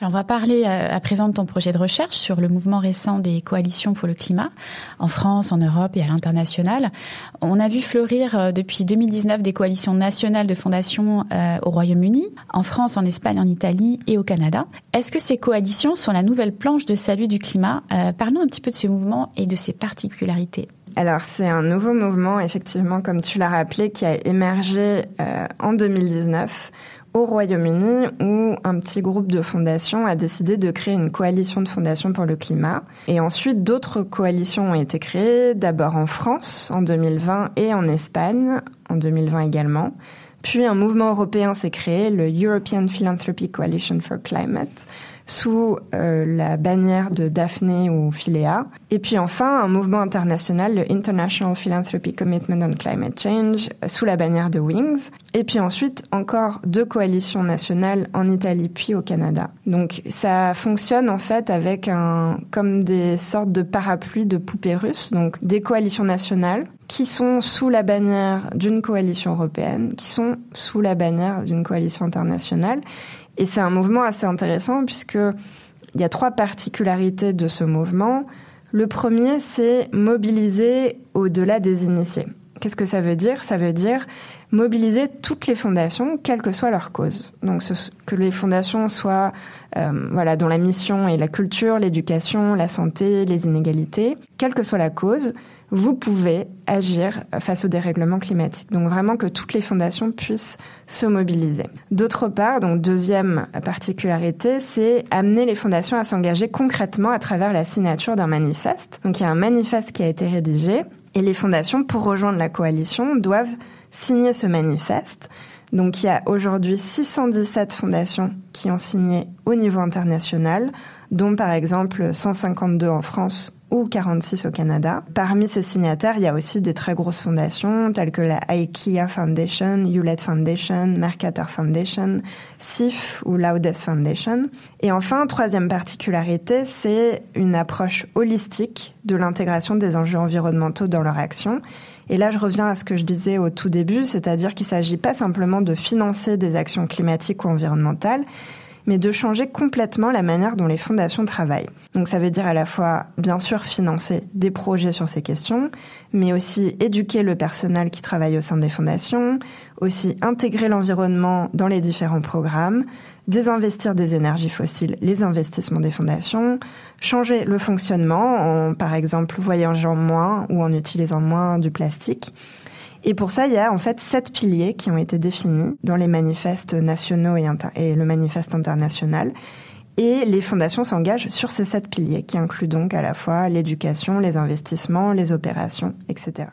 Alors on va parler euh, à présent de ton projet de recherche sur le mouvement récent des coalitions pour le climat en France, en Europe et à l'international. On a vu fleurir euh, depuis 2019 des coalitions nationales de fondations euh, au Royaume-Uni, en France, en Espagne, en Italie et au Canada. Est-ce que ces coalitions sont la nouvelle planche de salut du climat? Parlons un petit peu de ce mouvement et de ses particularités. Alors c'est un nouveau mouvement, effectivement, comme tu l'as rappelé, qui a émergé en 2019 au Royaume-Uni où un petit groupe de fondations a décidé de créer une coalition de fondations pour le climat. Et ensuite, d'autres coalitions ont été créées, d'abord en France en 2020 et en Espagne en 2020 également. Puis un mouvement européen s'est créé, le European Philanthropy Coalition for Climate, sous euh, la bannière de Daphné ou Philea. Et puis enfin, un mouvement international, le International Philanthropy Commitment on Climate Change, sous la bannière de Wings. Et puis ensuite, encore deux coalitions nationales en Italie puis au Canada. Donc ça fonctionne en fait avec un, comme des sortes de parapluies de poupées russes, donc des coalitions nationales qui sont sous la bannière d'une coalition européenne, qui sont sous la bannière d'une coalition internationale. Et c'est un mouvement assez intéressant puisque il y a trois particularités de ce mouvement. Le premier, c'est mobiliser au-delà des initiés. Qu'est-ce que ça veut dire? Ça veut dire mobiliser toutes les fondations, quelle que soit leur cause. Donc que les fondations soient, euh, voilà, dont la mission est la culture, l'éducation, la santé, les inégalités, quelle que soit la cause, vous pouvez agir face au dérèglement climatique. Donc vraiment que toutes les fondations puissent se mobiliser. D'autre part, donc deuxième particularité, c'est amener les fondations à s'engager concrètement à travers la signature d'un manifeste. Donc il y a un manifeste qui a été rédigé et les fondations, pour rejoindre la coalition, doivent signer ce manifeste. Donc il y a aujourd'hui 617 fondations qui ont signé au niveau international, dont par exemple 152 en France ou 46 au Canada. Parmi ces signataires, il y a aussi des très grosses fondations telles que la IKEA Foundation, Hewlett Foundation, Mercator Foundation, SIF ou Loudest Foundation. Et enfin, troisième particularité, c'est une approche holistique de l'intégration des enjeux environnementaux dans leur action. Et là, je reviens à ce que je disais au tout début, c'est-à-dire qu'il ne s'agit pas simplement de financer des actions climatiques ou environnementales, mais de changer complètement la manière dont les fondations travaillent. Donc ça veut dire à la fois, bien sûr, financer des projets sur ces questions, mais aussi éduquer le personnel qui travaille au sein des fondations, aussi intégrer l'environnement dans les différents programmes, désinvestir des énergies fossiles, les investissements des fondations, changer le fonctionnement en, par exemple, voyageant moins ou en utilisant moins du plastique, et pour ça, il y a en fait sept piliers qui ont été définis dans les manifestes nationaux et, et le manifeste international. Et les fondations s'engagent sur ces sept piliers qui incluent donc à la fois l'éducation, les investissements, les opérations, etc.